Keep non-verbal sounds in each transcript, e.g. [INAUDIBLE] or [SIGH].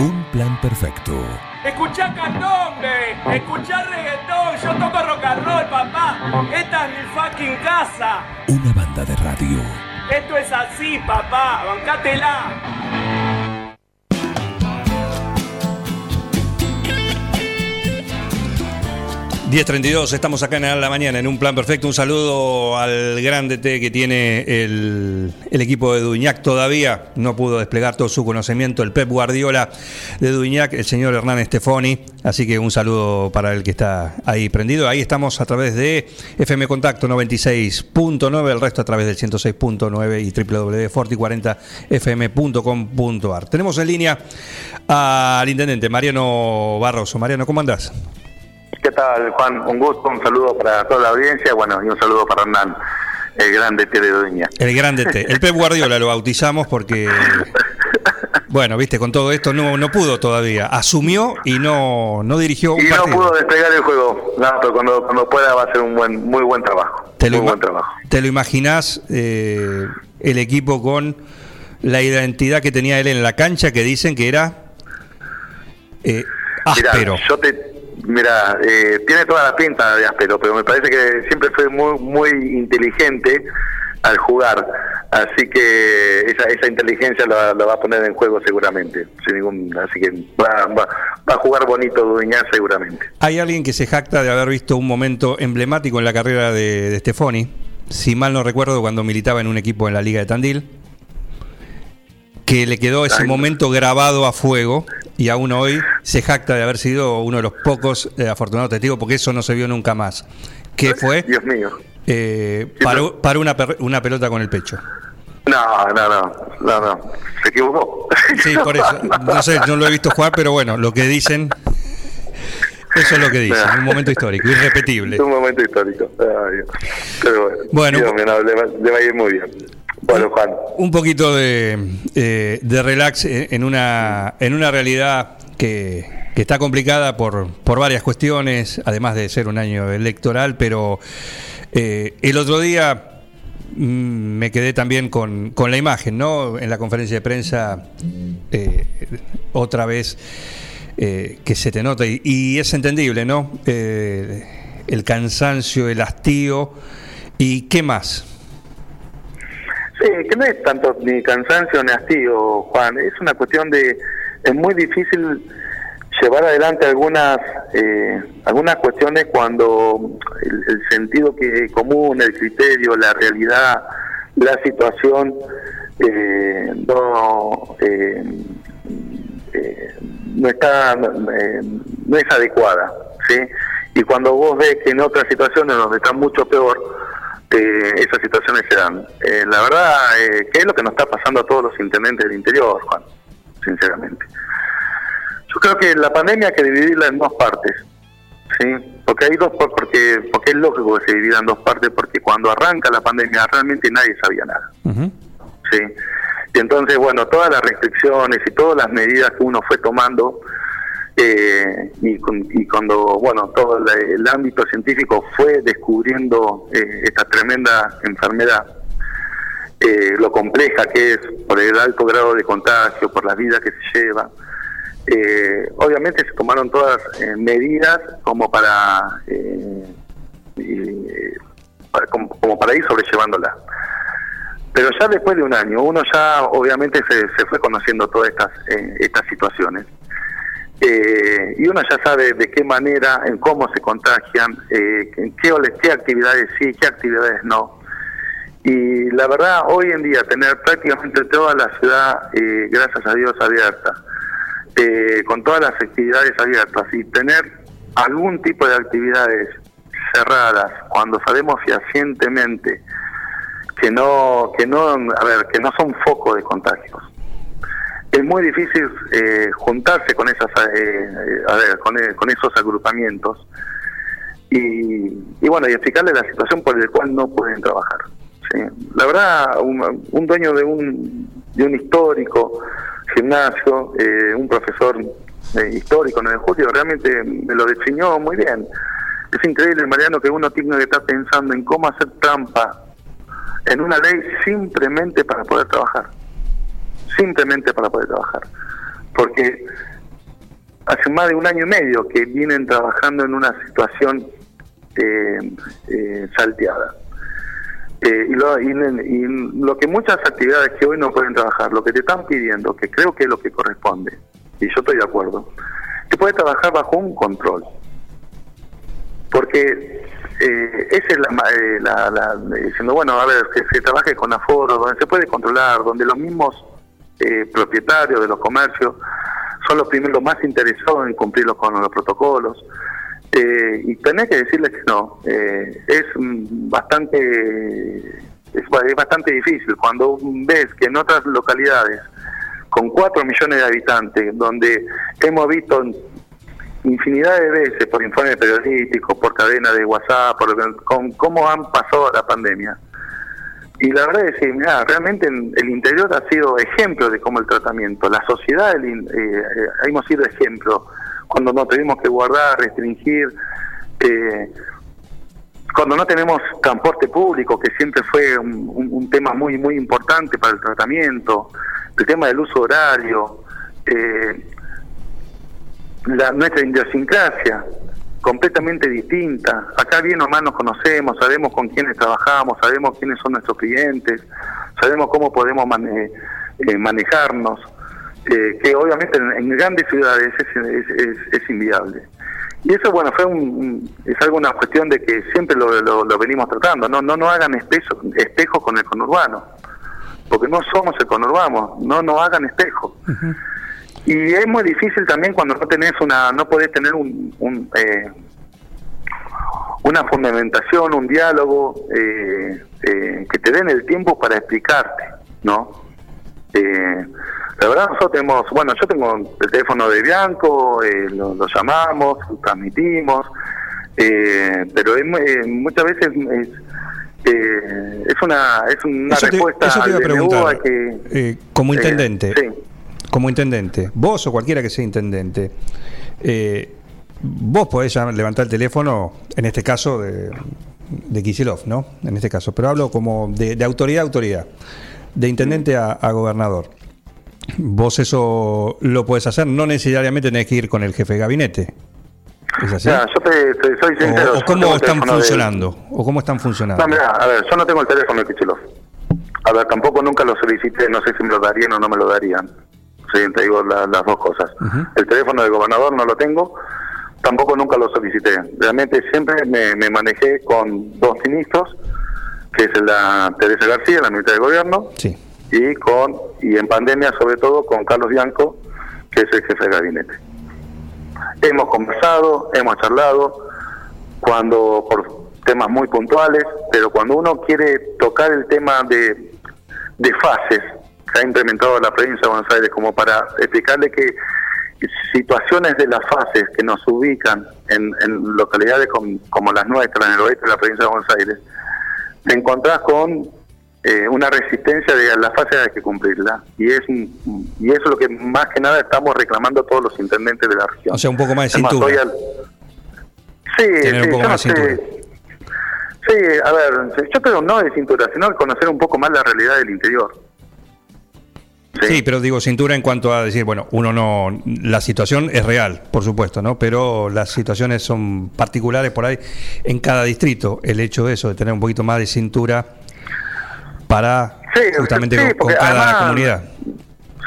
Un plan perfecto. Escuchá candombe, escuchá reggaetón, yo toco rock and roll, papá. Esta es mi fucking casa. Una banda de radio. Esto es así, papá, bancátela. 10.32, estamos acá en la mañana en un plan perfecto. Un saludo al grande T que tiene el, el, equipo de Duñac. Todavía no pudo desplegar todo su conocimiento el Pep Guardiola de Duñac, el señor Hernán Estefoni. Así que un saludo para el que está ahí prendido. Ahí estamos a través de FM Contacto 96.9, el resto a través del 106.9 y www.forti40fm.com.ar. Tenemos en línea al intendente Mariano Barroso. Mariano, ¿cómo andás? ¿Qué tal, Juan? Un gusto, un saludo para toda la audiencia, bueno, y un saludo para Hernán, el grande T de Dueña. El grande T. El Pep Guardiola lo bautizamos porque, [LAUGHS] bueno, viste, con todo esto no, no pudo todavía. Asumió y no, no dirigió un y no pudo despegar el juego. No, pero cuando, cuando pueda va a ser un buen, muy buen trabajo. ¿Te muy buen trabajo. ¿Te lo imaginás eh, el equipo con la identidad que tenía él en la cancha que dicen que era eh, áspero? Mirá, yo te, Mira, eh, tiene toda la pinta de áspero, pero me parece que siempre fue muy muy inteligente al jugar, así que esa, esa inteligencia la, la, va a poner en juego seguramente, así que va, va, va a jugar bonito Duñá seguramente. Hay alguien que se jacta de haber visto un momento emblemático en la carrera de, de Stefani, si mal no recuerdo cuando militaba en un equipo en la Liga de Tandil, que le quedó ese momento grabado a fuego y aún hoy se jacta de haber sido uno de los pocos eh, afortunados testigos porque eso no se vio nunca más. ¿Qué fue? Dios mío. Eh, paró, paró una, una, pelota con el pecho. No, no, no, no, no. Se equivocó. Sí, por eso. No sé, no lo he visto jugar, pero bueno, lo que dicen. Eso es lo que dicen, un momento histórico, irrepetible. Un momento histórico. Ay, pero bueno, bueno Dios, no, le, va, le va a ir muy bien. Un poquito de, eh, de relax en una, en una realidad que, que, está complicada por, por varias cuestiones, además de ser un año electoral, pero eh, el otro día mm, me quedé también con, con, la imagen, ¿no? En la conferencia de prensa, eh, otra vez que se te nota, y, y es entendible, ¿no? Eh, el cansancio, el hastío, y qué más. Sí, que no es tanto ni cansancio ni hastío, Juan. Es una cuestión de. Es muy difícil llevar adelante algunas eh, algunas cuestiones cuando el, el, sentido que común, el criterio, la realidad, la situación eh, no eh, no está no es adecuada, sí. Y cuando vos ves que en otras situaciones donde está mucho peor eh, esas situaciones se dan. Eh, la verdad, eh, ¿qué es lo que nos está pasando a todos los intendentes del interior, Juan? Sinceramente. Yo creo que la pandemia hay que dividirla en dos partes, ¿sí? Porque hay dos, porque, porque es lógico que se divida en dos partes, porque cuando arranca la pandemia realmente nadie sabía nada, uh -huh. ¿sí? Y entonces, bueno, todas las restricciones y todas las medidas que uno fue tomando, y, cuando bueno todo el, ámbito científico fue descubriendo eh, esta tremenda enfermedad eh, lo compleja que es por el alto grado de contagio por la vida que se lleva eh, obviamente se tomaron todas medidas como para, como, para ir sobrellevándola. Pero ya después de un año uno ya obviamente se, se fue conociendo todas estas estas situaciones eh, y uno ya sabe de qué manera, en cómo se contagian, eh, en qué, qué actividades sí, qué actividades no. Y la verdad, hoy en día, tener prácticamente toda la ciudad, eh, gracias a Dios, abierta, eh, con todas las actividades abiertas y tener algún tipo de actividades cerradas, cuando sabemos fehacientemente que no, que no, a ver, que no son foco de contagios es muy difícil eh, juntarse con esas eh, a ver, con, con, esos agrupamientos y, y, bueno y explicarle la situación por la cual no pueden trabajar ¿sí? la verdad un, un, dueño de un de un histórico gimnasio eh, un profesor histórico en el julio realmente me lo definió muy bien. Es increíble Mariano que uno tiene que estar pensando en cómo hacer trampa en una ley simplemente para poder trabajar simplemente para poder trabajar. porque hace más de un año y medio que vienen trabajando en una situación eh, eh, salteada. Eh, y, lo, y, lo que muchas actividades que hoy no pueden trabajar, lo que te están pidiendo, que creo que es lo que corresponde, y yo estoy de acuerdo, que puede trabajar bajo un control. Porque eh, esa es la, la, diciendo, bueno, a ver, que se trabaje con aforo, donde se puede controlar, donde los mismos eh, propietarios de los comercios son los primeros más interesados en cumplirlos con los protocolos. Eh, y tenés que decirles que no, eh, es bastante es, bastante difícil cuando ves que en otras localidades con 4 millones de habitantes, donde hemos visto infinidad de veces por informes periodísticos, por cadena de WhatsApp, por cómo han pasado la pandemia. Y la verdad es que, mira, realmente el interior ha sido ejemplo de cómo el tratamiento, la sociedad eh, eh, hemos sido ejemplo. Cuando no tenemos que guardar, restringir, eh, cuando no tenemos transporte público, que siempre fue un, tema muy muy importante para el tratamiento, el tema del uso horario, eh, la, nuestra idiosincrasia completamente distinta. Acá bien o mal nos conocemos, sabemos con quiénes trabajamos, sabemos quiénes son nuestros clientes, sabemos cómo podemos eh, manejarnos, eh, que obviamente en, grandes ciudades es, es, inviable. Y eso, bueno, fue un, es algo una cuestión de que siempre lo, lo, venimos tratando, no no no hagan espejos espejo con el conurbano, porque no somos el conurbano, no no hagan espejo. Y es muy difícil también cuando no tenés una, no podés tener un, un eh, una fundamentación, un diálogo eh, eh, que te den el tiempo para explicarte, ¿no? la verdad nosotros tenemos, bueno, yo tengo el teléfono de Bianco, lo, llamamos, transmitimos, pero es, muchas veces es, es una es una respuesta te, iba a preguntar, que, como intendente sí como intendente, vos o cualquiera que sea intendente, eh, vos podés levantar el teléfono, en este caso de, de Kisilov, ¿no? En este caso, pero hablo como de, autoridad a autoridad, de intendente a, gobernador. Vos eso lo podés hacer, no necesariamente tenés que ir con el jefe de gabinete. ¿Es así? yo te, soy sincero. O, cómo están funcionando. O cómo están funcionando. No, a ver, yo no tengo el teléfono de Kisilov. A ver, tampoco nunca lo solicité, no sé si me lo darían o no me lo darían. Sí, te digo las dos cosas. El teléfono del gobernador no lo tengo, tampoco nunca lo solicité. Realmente siempre me, manejé con dos ministros, que es la Teresa García, la ministra de Gobierno, y con y en pandemia sobre todo con Carlos Bianco, que es el jefe de gabinete. Hemos conversado, hemos charlado, cuando por temas muy puntuales, pero cuando uno quiere tocar el tema de, de fases, que ha implementado la provincia de Buenos Aires como para explicarle que situaciones de las fases que nos ubican en, localidades como las nuestras, en el oeste de la provincia de Buenos Aires, te encontrás con eh, una resistencia de la fase hay que cumplirla. Y es y eso es lo que más que nada estamos reclamando todos los intendentes de la región. O sea, un poco más de cintura. Sí, sí, un poco más de cintura. Sí, a ver, yo creo no de cintura, sino de conocer un poco más la realidad del interior. Sí. pero digo cintura en cuanto a decir, bueno, uno no, la situación es real, por supuesto, ¿no? Pero las situaciones son particulares por ahí en cada distrito. El hecho de eso, de tener un poquito más de cintura para justamente con, cada comunidad.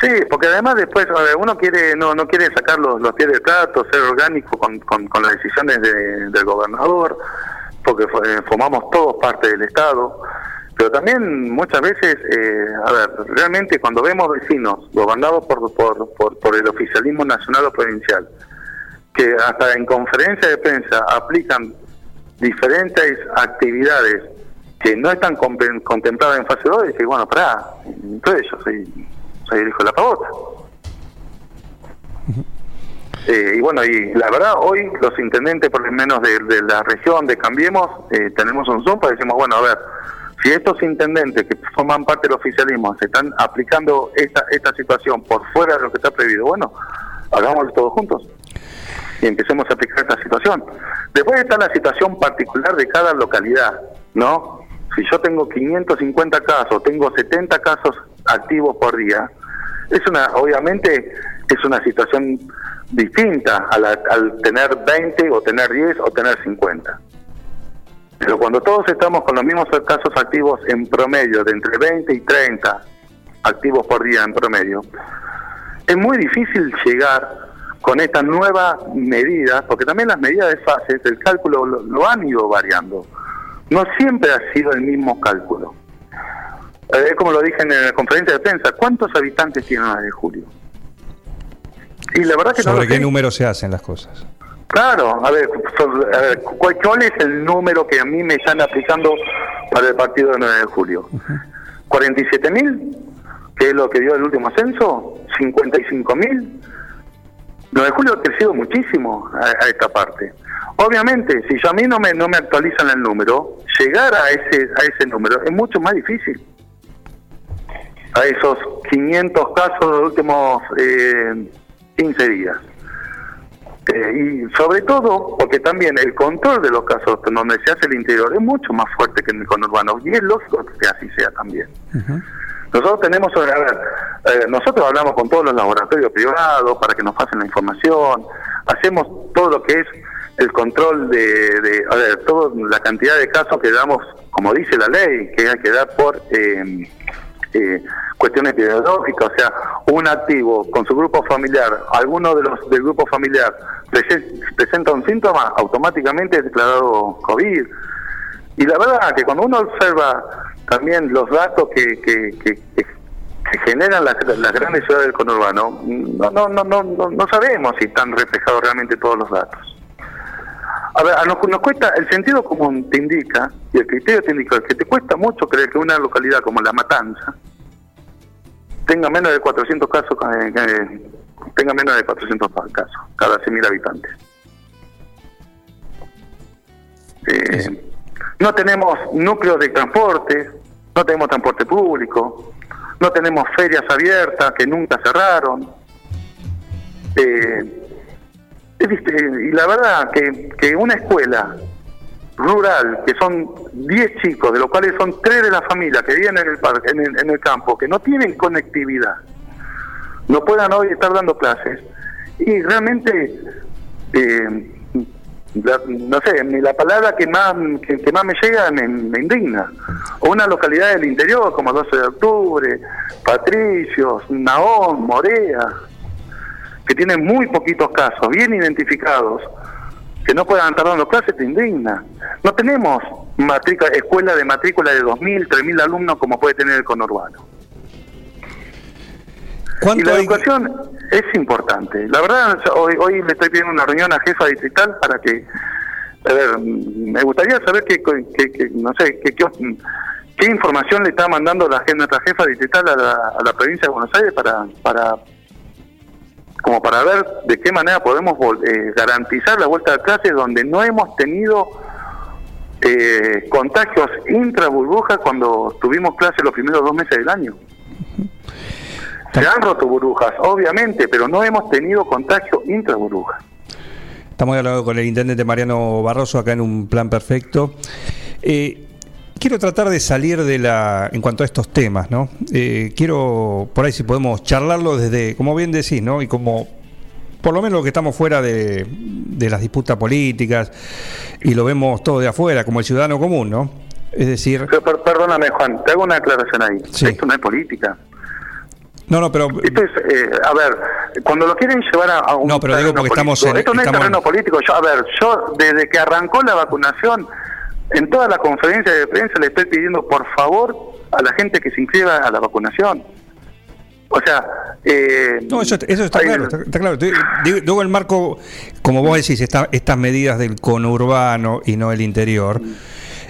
Sí, porque además después uno quiere no no quiere sacar los, los pies de trato, ser orgánico con, con, las decisiones del gobernador, porque formamos todos parte del Estado pero también muchas veces, eh, a ver, realmente cuando vemos vecinos gobernados por, por, por, el oficialismo nacional o provincial, que hasta en conferencia de prensa aplican diferentes actividades que no están contempladas en fase 2, y bueno, pará, entonces yo soy, soy el hijo de la pavota. Eh, y bueno, y la verdad, hoy los intendentes, por lo menos de, la región de Cambiemos, eh, tenemos un Zoom para decimos, bueno, a ver, si estos intendentes que forman parte del oficialismo se están aplicando esta, esta situación por fuera de lo que está previsto, bueno, hagámoslo todos juntos y empecemos a aplicar esta situación. Después está la situación particular de cada localidad, ¿no? Si yo tengo 550 casos, tengo 70 casos activos por día, es una, obviamente, es una situación distinta al tener 20 o tener 10 o tener 50. Pero cuando todos estamos con los mismos casos activos en promedio, de entre 20 y 30 activos por día en promedio, es muy difícil llegar con estas nuevas medidas, porque también las medidas de fases, el cálculo lo, han ido variando. No siempre ha sido el mismo cálculo. Eh, es como lo dije en la conferencia de prensa, ¿cuántos habitantes tiene la de julio? Y la verdad que ¿Sobre qué número se hacen las cosas? Claro, a ver, ¿cuál es el número que a mí me están aplicando para el partido del 9 de julio? ¿47 mil? Que es lo que dio el último censo, 55 mil. 9 de julio ha crecido muchísimo a, esta parte. Obviamente, si yo a mí no me, no me actualizan el número, llegar a ese, a ese número es mucho más difícil. A esos 500 casos de los últimos eh, 15 días. Eh, y sobre todo porque también el control de los casos donde se hace el interior es mucho más fuerte que en el conurbano y es lógico que así sea también. Nosotros tenemos, a ver, eh, nosotros hablamos con todos los laboratorios privados para que nos pasen la información, hacemos todo lo que es el control de, de a ver, toda la cantidad de casos que damos, como dice la ley, que hay que dar por eh, eh, cuestiones epidemiológicas, o sea, un activo con su grupo familiar, alguno de los del grupo familiar presenta un síntoma, automáticamente es declarado COVID. Y la verdad que cuando uno observa también los datos que, que, generan las, grandes ciudades del conurbano, no, no, no, no, no sabemos si están reflejados realmente todos los datos. A ver, nos, nos, cuesta, el sentido común te indica, y el criterio te indica, que te cuesta mucho creer que una localidad como La Matanza, tenga menos de 400 casos, eh, tenga menos de 400 casos cada 100.000 habitantes. Eh, no tenemos núcleos de transporte, no tenemos transporte público, no tenemos ferias abiertas que nunca cerraron. Eh, y la verdad que, que una escuela rural, que son 10 chicos, de los cuales son 3 de la familia que viven en el, parque, en el, campo, que no tienen conectividad, no puedan hoy estar dando clases. Y realmente, eh, no sé, la palabra que más que, más me llega me, indigna. O una localidad del interior como 12 de octubre, Patricios, Naón, Morea, que tienen muy poquitos casos, bien identificados, que no puedan estar dando clases te indigna. No tenemos matrícula, escuela de matrícula de 2.000, 3.000 alumnos como puede tener el conurbano. Y la educación es importante. La verdad, hoy, hoy le estoy pidiendo una reunión a jefa distrital para que, a ver, me gustaría saber qué, no sé, qué, qué, información le está mandando la nuestra jefa distrital a la, a la provincia de Buenos Aires para, para como para ver de qué manera podemos eh, garantizar la vuelta a clases donde no hemos tenido eh, contagios intra burbujas cuando tuvimos clases los primeros dos meses del año. Se han roto burbujas, obviamente, pero no hemos tenido contagio intra burbujas. Estamos hablando con el intendente Mariano Barroso acá en un plan perfecto. Eh, quiero tratar de salir de la, en cuanto a estos temas, ¿no? Eh, quiero, por ahí si podemos charlarlo desde, como bien decís, ¿no? Y como, por lo menos lo que estamos fuera de, las disputas políticas y lo vemos todo de afuera, como el ciudadano común, ¿no? Es decir... perdóname, Juan, te hago una aclaración ahí. Esto no es política. No, no, pero. Esto es, eh, a ver, cuando lo quieren llevar a, un. No, pero digo porque estamos en. Esto no es terreno político. Yo, a ver, yo desde que arrancó la vacunación en toda la conferencia de prensa le estoy pidiendo por favor a la gente que se inscriba a la vacunación. O sea, eh, no, eso, está, claro, está, claro. Digo, el marco, como vos decís, estas medidas del conurbano y no el interior,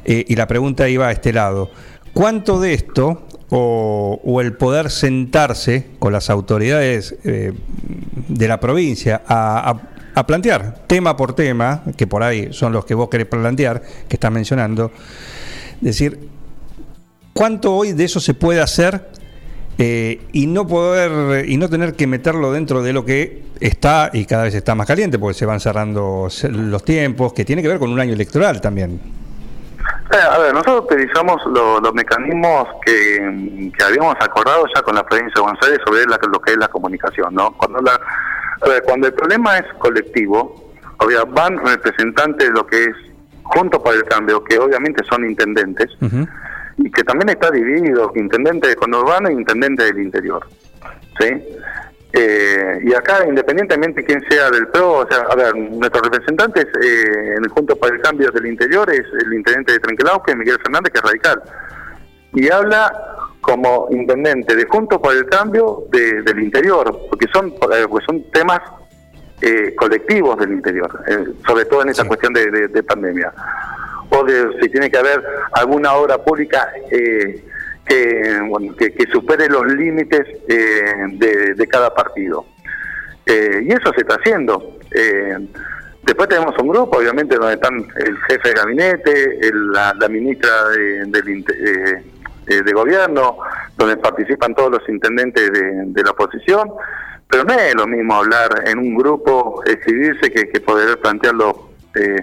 eh, y la pregunta iba a este lado. ¿Cuánto de esto, o, el poder sentarse con las autoridades eh, de la provincia a a plantear tema por tema, que por ahí son los que vos querés plantear, que estás mencionando, decir, ¿cuánto hoy de eso se puede hacer eh, y no poder y no tener que meterlo dentro de lo que está y cada vez está más caliente porque se van cerrando los tiempos, que tiene que ver con un año electoral también? Eh, a ver, nosotros utilizamos lo- los mecanismos que, que habíamos acordado ya con la provincia de Buenos Aires sobre la- lo que es la comunicación, ¿no? Cuando la, cuando el problema es colectivo, obvia- van representantes de lo que es Juntos por el Cambio, que obviamente son intendentes, y que también está dividido, intendente de conurbano e intendente del interior. ¿Sí? Eh, y acá, independientemente de quién sea del PRO, o sea, a ver, nuestros representantes eh, en el Junto para el Cambio del Interior es el intendente de Trenquelauque, Miguel Fernández, que es radical. Y habla como intendente de Junto para el Cambio de- del Interior, porque son, eh, porque son temas eh, colectivos del interior, eh, sobre todo en esta Sí. cuestión de, de- de pandemia. O de si tiene que haber alguna obra pública eh, que, bueno, que, que supere los límites eh, de, de cada partido. Eh, y eso se está haciendo. Eh, después tenemos un grupo, obviamente, donde están el jefe de gabinete, el- la, la ministra de, del inte- eh, de gobierno, donde participan todos los intendentes de, de la oposición, pero no es lo mismo hablar en un grupo, escribirse, que, que poder plantearlo eh,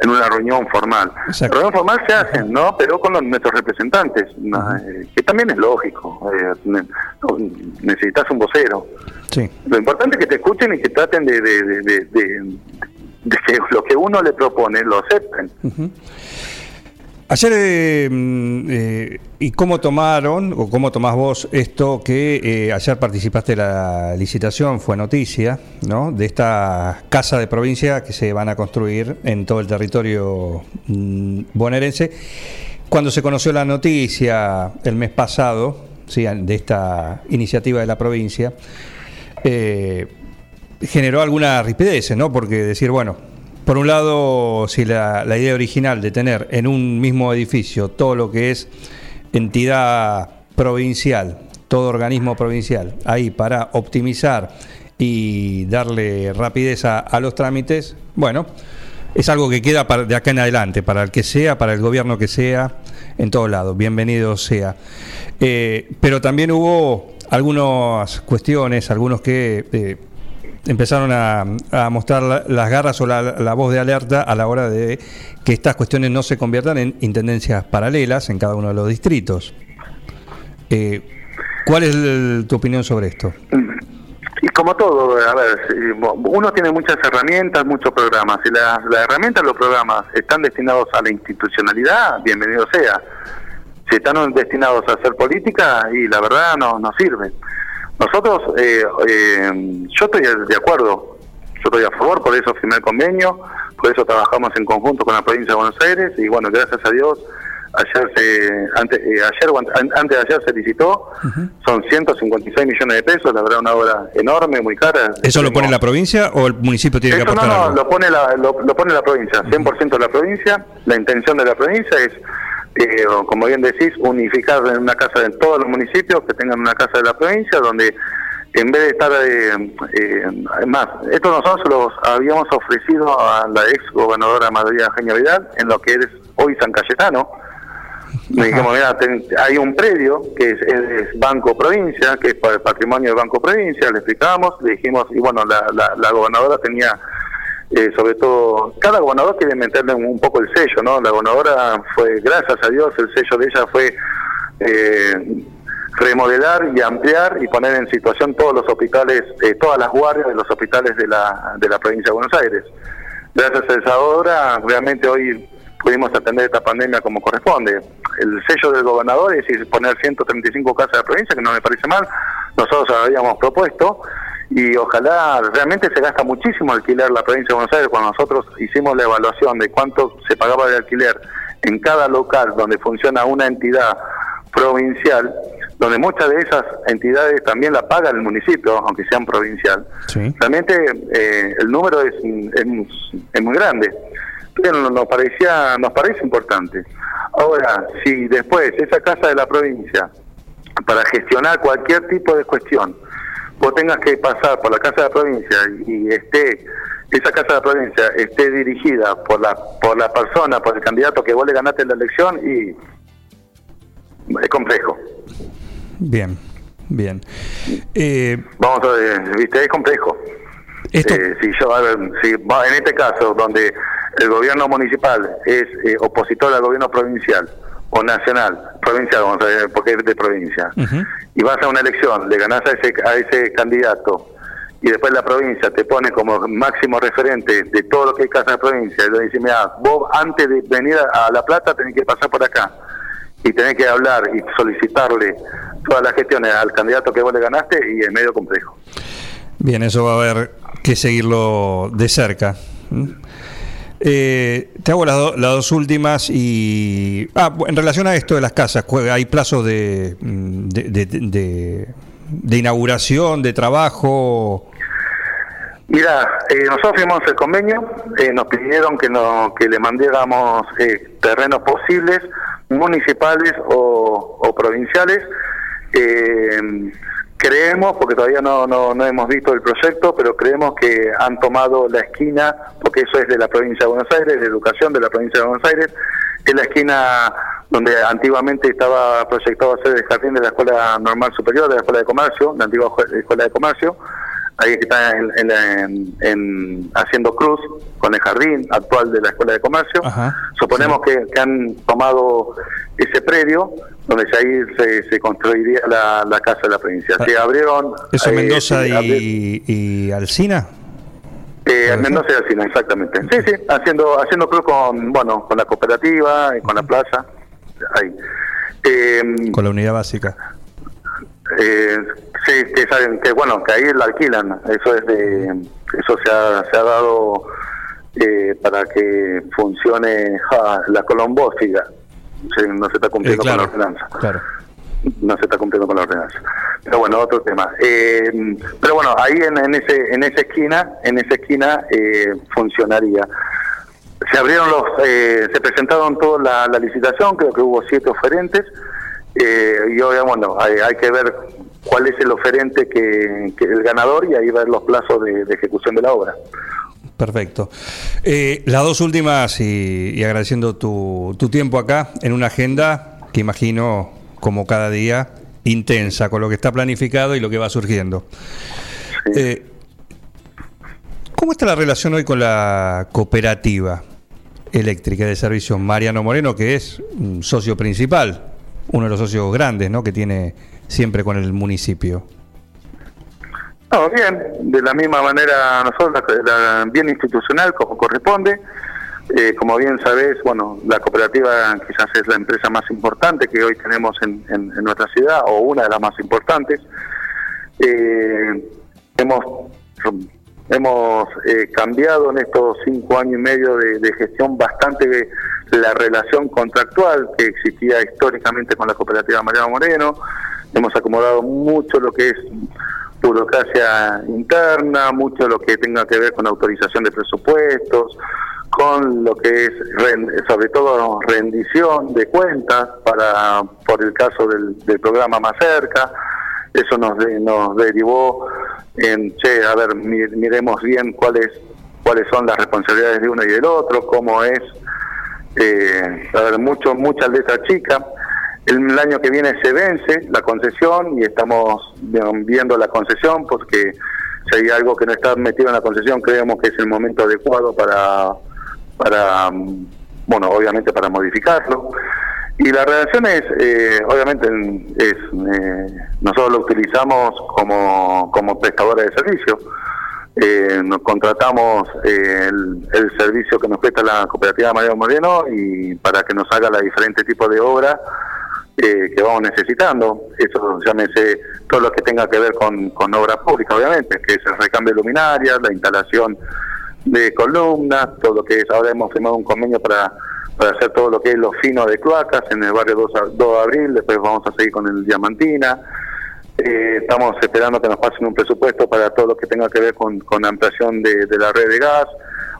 en una reunión formal. Exacto. Reunión formal se hacen, ¿no? Pero con los- nuestros representantes, ¿no? Eh, que también es lógico. eh, necesitas un vocero. Sí. Lo importante es que te escuchen y que traten de, de, de, de- de- de que lo que uno le propone lo acepten. Ayer, eh, mm, eh, ¿y cómo tomaron o cómo tomás vos esto que eh, ayer participaste de la licitación, fue noticia, ¿no? De esta casa de provincia que se van a construir en todo el territorio mm, bonaerense. Cuando se conoció la noticia el mes pasado, ¿sí? de esta iniciativa de la provincia, generó alguna rispidez, ¿no? Porque decir, bueno, por un lado, si la, idea original de tener en un mismo edificio todo lo que es entidad provincial, todo organismo provincial, ahí para optimizar y darle rapidez a, los trámites, bueno, es algo que queda de acá en adelante, para el que sea, para el gobierno que sea, en todos lados, bienvenido sea. Eh, pero también hubo algunas cuestiones, algunos que eh, empezaron a, mostrar la- las garras o la, voz de alerta a la hora de que estas cuestiones no se conviertan en intendencias paralelas en cada uno de los distritos. Eh, ¿Cuál es el- tu opinión sobre esto? Y como todo, a ver, uno tiene muchas herramientas, muchos programas. Si las, las herramientas, los programas están destinados a la institucionalidad, bienvenido sea. Si están destinados a hacer política, y la verdad no, no sirve. Nosotros, eh, eh, yo estoy de acuerdo, yo estoy a favor, por eso firmé el convenio, por eso trabajamos en conjunto con la provincia de Buenos Aires, y bueno, gracias a Dios, ayer se, antes, eh, ayer, antes de ayer se licitó, son 156 millones de pesos, la verdad una obra enorme, muy cara. ¿Eso lo pone la provincia o el municipio tiene que Eso no, aportar no, algo? lo pone la, lo, lo pone la provincia, 100% de la provincia. La intención de la provincia es, eh, como bien decís, unificar en una casa en todos los municipios que tengan una casa de la provincia, donde en vez de estar, eh, eh, además, esto nosotros los habíamos ofrecido a la ex gobernadora María Eugenia Vidal en lo que es hoy San Cayetano. Le dijimos, mira, ten- hay un predio que es, es Banco Provincia, que es para el patrimonio del Banco Provincia, le explicamos, le dijimos, y bueno, la, la, la gobernadora tenía, eh, sobre todo, cada gobernador quiere meterle un, poco el sello, ¿no? La gobernadora fue, gracias a Dios, el sello de ella fue eh, remodelar y ampliar y poner en situación todos los hospitales, eh, todas las guardias de los hospitales de la, de la provincia de Buenos Aires. Gracias a esa obra, realmente hoy pudimos atender esta pandemia como corresponde. El sello del gobernador es poner 135 casas de la provincia, que no me parece mal, nosotros habíamos propuesto, y ojalá realmente se gasta muchísimo alquiler la provincia de Buenos Aires cuando nosotros hicimos la evaluación de cuánto se pagaba de alquiler en cada local donde funciona una entidad provincial, donde muchas de esas entidades también la paga el municipio, aunque sean provincial. Sí. Realmente eh, el número es, es, es muy grande. Pero nos parecía, nos parece importante. Ahora, si después esa casa de la provincia, para gestionar cualquier tipo de cuestión, vos tengas que pasar por la casa de la provincia y esté esa casa de la provincia esté dirigida por la por la persona, por el candidato que vos le ganaste la elección y es complejo. Bien, bien. Eh, Vamos a ver, viste, es complejo. Esto- Eh, si yo, a ver, si va- en este caso, donde el gobierno municipal es eh, opositor al gobierno provincial o nacional, provincial, vamos a ver, porque es de provincia, y vas a una elección, le ganás a ese, a ese candidato y después la provincia te pone como máximo referente de todo lo que hay casa de provincia, y le dice, mira, vos antes de venir a, La Plata tenés que pasar por acá y tenés que hablar y solicitarle todas las gestiones al candidato que vos le ganaste y es medio complejo. Bien, eso va a haber que seguirlo de cerca. Eh, te hago las, las, dos últimas y... Ah, en relación a esto de las casas, ¿hay plazos de, de, de, inauguración, de trabajo? Mira, eh, nosotros firmamos el convenio, eh, nos pidieron que, no, que le mandáramos terrenos posibles, municipales o, o provinciales. Creemos, porque todavía no, no, no, hemos visto el proyecto, pero creemos que han tomado la esquina, porque eso es de la provincia de Buenos Aires, de educación de la provincia de Buenos Aires, es la esquina donde antiguamente estaba proyectado ser el jardín de la Escuela Normal Superior, de la Escuela de Comercio, la antigua Escuela de Comercio, ahí está en, haciendo cruz con el jardín actual de la Escuela de Comercio. Suponemos que, han tomado ese predio donde ahí se, se construiría la, casa de la provincia. Se abrieron... ¿Eso Mendoza y, y Alcina? Eh, Mendoza y Alcina, exactamente. Sí, sí, haciendo haciendo cruz con, bueno, con la cooperativa, y con la plaza, ahí. Eh, con la unidad básica. Eh, sí, que saben que bueno, que ahí la alquilan. Eso es de, eso se ha, se ha dado eh, para que funcione la colombósiga no se está cumpliendo con la ordenanza. No se está cumpliendo con la ordenanza. Pero bueno, otro tema. Eh, pero bueno, ahí en, ese en esa esquina, en esa esquina eh, funcionaría. Se abrieron los, eh, se presentaron toda la, licitación, creo que hubo siete oferentes y obviamente bueno, hay, que ver cuál es el oferente que, el ganador y ahí ver los plazos de ejecución de la obra. Perfecto. Eh, las dos últimas y, agradeciendo tu, tiempo acá en una agenda que imagino como cada día intensa con lo que está planificado y lo que va surgiendo. Eh, ¿Cómo está la relación hoy con la cooperativa eléctrica de servicio Mariano Moreno, que es un socio principal, uno de los socios grandes ¿no? que tiene siempre con el municipio? No, bien, de la misma manera nosotros, bien institucional como corresponde. Eh, como bien sabés, bueno, la cooperativa quizás es la empresa más importante que hoy tenemos en, nuestra ciudad, o una de las más importantes. Eh, hemos hemos eh, cambiado en estos cinco años y medio de, gestión bastante la relación contractual que existía históricamente con la cooperativa Mariano Moreno. Hemos acomodado mucho lo que es burocracia interna, mucho lo que tenga que ver con autorización de presupuestos, con lo que es sobre todo rendición de cuentas para por el caso del, del programa más cerca. Eso nos nos derivó en che a ver miremos bien cuáles cuáles son las responsabilidades de uno y del otro cómo es eh, a ver mucho mucha letra chica el año que viene se vence la concesión y estamos viendo la concesión porque si hay algo que no está metido en la concesión creemos que es el momento adecuado para, para bueno, obviamente para modificarlo. Y la relación es, eh, obviamente, es eh, nosotros lo utilizamos como, como prestadora de servicio. Eh, nos contratamos el, el, servicio que nos presta la cooperativa María Moreno y para que nos haga la diferente tipo de obra eh, que vamos necesitando. Eso llámese todo lo que tenga que ver con, con obras públicas, obviamente, que es el recambio de luminarias, la instalación de columnas, todo lo que es, ahora hemos firmado un convenio para, para hacer todo lo que es lo fino de cloacas en el barrio 2, 2 de abril, después vamos a seguir con el Diamantina. Eh, estamos esperando que nos pasen un presupuesto para todo lo que tenga que ver con, con ampliación de, la red de gas,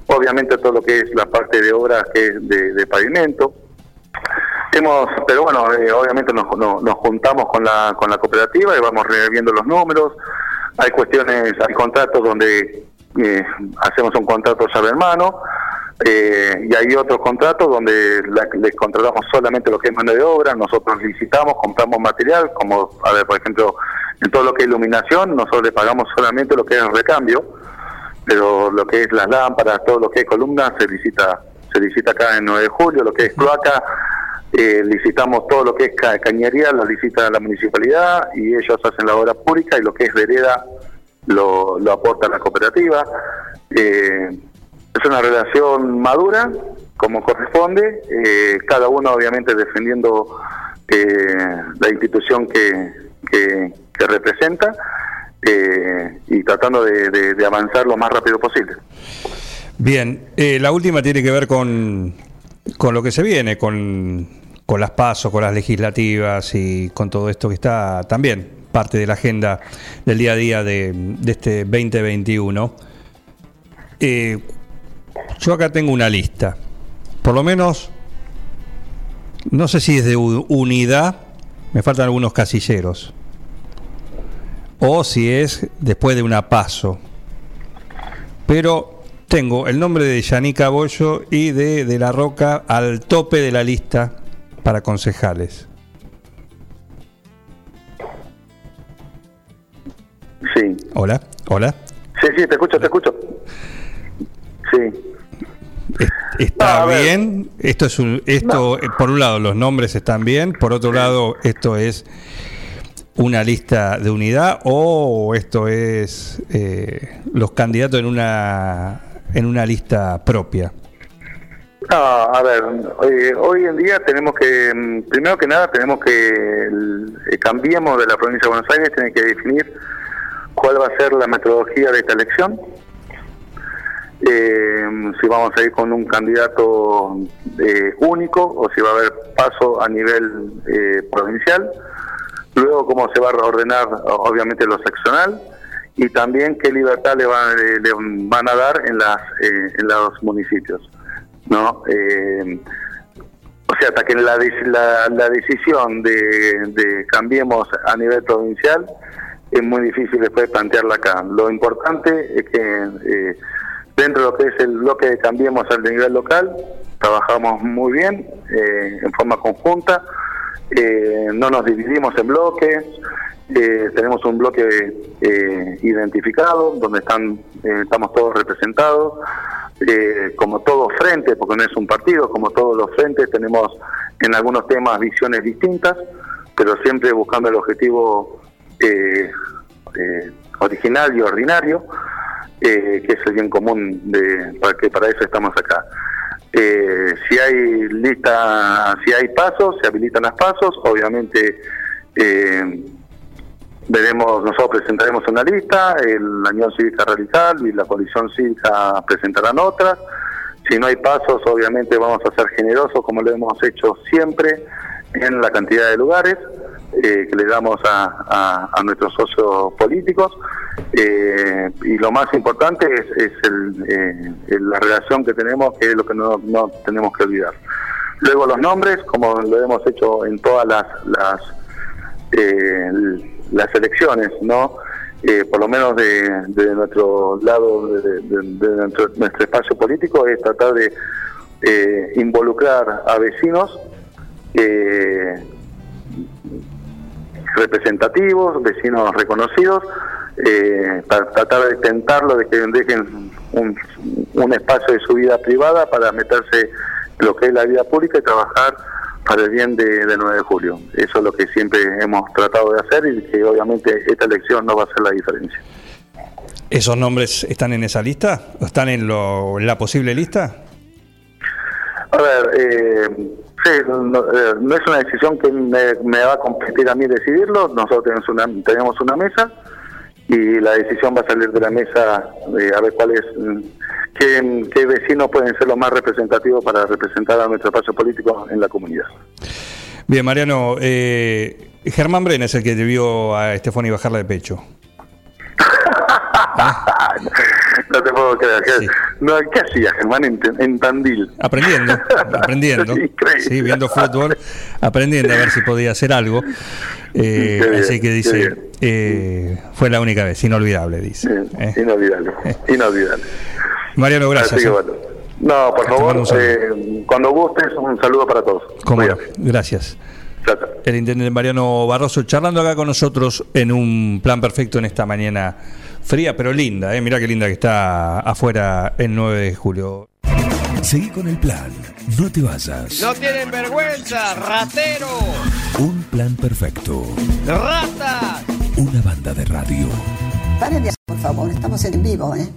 obviamente todo lo que es la parte de obras que es de pavimento. Hemos, pero bueno, eh, obviamente nos, nos, juntamos con la, con la cooperativa y vamos reviendo los números. Hay cuestiones, hay contratos donde eh, hacemos un contrato llave en mano eh, y hay otros contratos donde les contratamos solamente lo que es mano de obra, nosotros licitamos, compramos material, como, a ver, por ejemplo, en todo lo que es iluminación, nosotros le pagamos solamente lo que es recambio, pero lo que es las lámparas, todo lo que es columnas, se licita se licita acá en 9 de julio, lo que es cloaca, eh, licitamos todo lo que es cañería, lo licita la municipalidad y ellos hacen la obra pública y lo que es vereda lo, lo aporta la cooperativa. Eh, es una relación madura, como corresponde, eh, cada uno obviamente defendiendo la institución que, que, representa y tratando de, avanzar lo más rápido posible. Bien, la última tiene que ver con, con lo que se viene, con con las pasos, con las legislativas y con todo esto que está también parte de la agenda del día a día de, este 2021. Eh, yo acá tengo una lista, por lo menos, no sé si es de unidad, me faltan algunos casilleros, o si es después de una paso, pero tengo el nombre de Yanica Bollo y de, de La Roca al tope de la lista para concejales. Sí. Hola, hola. Sí, sí, te escucho, te escucho. Sí. ¿Está bien? Esto es un, esto, eh, por un lado, los nombres están bien, por otro lado, esto es una lista de unidad o esto es eh, los candidatos en una en una lista propia. a ver, hoy, en día tenemos que, mm, primero que nada, tenemos que, eh, cambiemos de la provincia de Buenos Aires, tiene que definir cuál va a ser la metodología de esta elección, eh, si vamos a ir con un candidato eh, único o si va a haber paso a nivel provincial, luego cómo se va a ordenar obviamente lo seccional y también qué libertad le, le van a dar en, las, en los municipios. ¿no? Eh, o sea, hasta que la, la, decisión de, cambiemos a nivel provincial es muy difícil después plantearla acá. Lo importante es que eh, dentro de lo que es el bloque de cambiemos al nivel local, trabajamos muy bien, eh, en forma conjunta, no nos dividimos en bloques, tenemos un bloque identificado donde están estamos todos representados eh, como todo frente, porque no es un partido, como todos los frentes tenemos en algunos temas visiones distintas, pero siempre buscando el objetivo eh, eh, original y ordinario, que es el bien común, de, para que para eso estamos acá. si hay lista, si hay pasos, se habilitan las pasos, obviamente Veremos, nosotros presentaremos una lista, la Unión Cívica Radical y la Coalición Cívica presentarán otras. Si no hay pasos, obviamente vamos a ser generosos, como lo hemos hecho siempre, en la cantidad de lugares eh, que le damos a, nuestros socios políticos. Eh, y lo más importante es, eh, la relación que tenemos, que es lo que no, tenemos que olvidar. Luego los nombres, como lo hemos hecho en todas las, las las elecciones, ¿no? Eh, por lo menos de, nuestro lado, de, nuestro, espacio político, es tratar de eh, involucrar a vecinos eh, representativos, vecinos reconocidos, para tratar de tentarlo de que dejen un, un espacio de su vida privada para meterse lo que es la vida pública y trabajar para el bien de, 9 de julio. Eso es lo que siempre hemos tratado de hacer y que obviamente esta elección no va a ser la diferencia. ¿Esos nombres están en esa lista? ¿Están en, lo, la posible lista? A ver, eh, sí, eh, no, es una decisión que me, va a competir a mí decidirlo. Nosotros tenemos una, tenemos una mesa y la decisión va a salir de la mesa de a ver cuál es qué, vecinos pueden ser los más representativos para representar a nuestro espacio político en la comunidad. Bien, Mariano, eh, Germán Bren es el que debió a Estefoni bajarla de pecho. No te puedo creer. No, ¿Qué hacía Germán en, Tandil? Aprendiendo, [LAUGHS] aprendiendo. sí, viendo fútbol, aprendiendo a ver si podía hacer algo. Eh, así que dice, eh, fue la única vez, inolvidable, dice. Eh. Inolvidable, [LAUGHS] inolvidable. Mariano, gracias. ¿eh? No, por favor, eh, cuando gustes, un saludo para todos. Cómo Gracias. El intendente Mariano Barroso charlando acá con nosotros en un plan perfecto en esta mañana fría pero linda. ¿eh? Mirá qué linda que está afuera el 9 de julio. Seguí con el plan. No te vayas. No tienen vergüenza, ratero. Un plan perfecto. Ratas. Una banda de radio. Paren de por favor, estamos en vivo, ¿eh?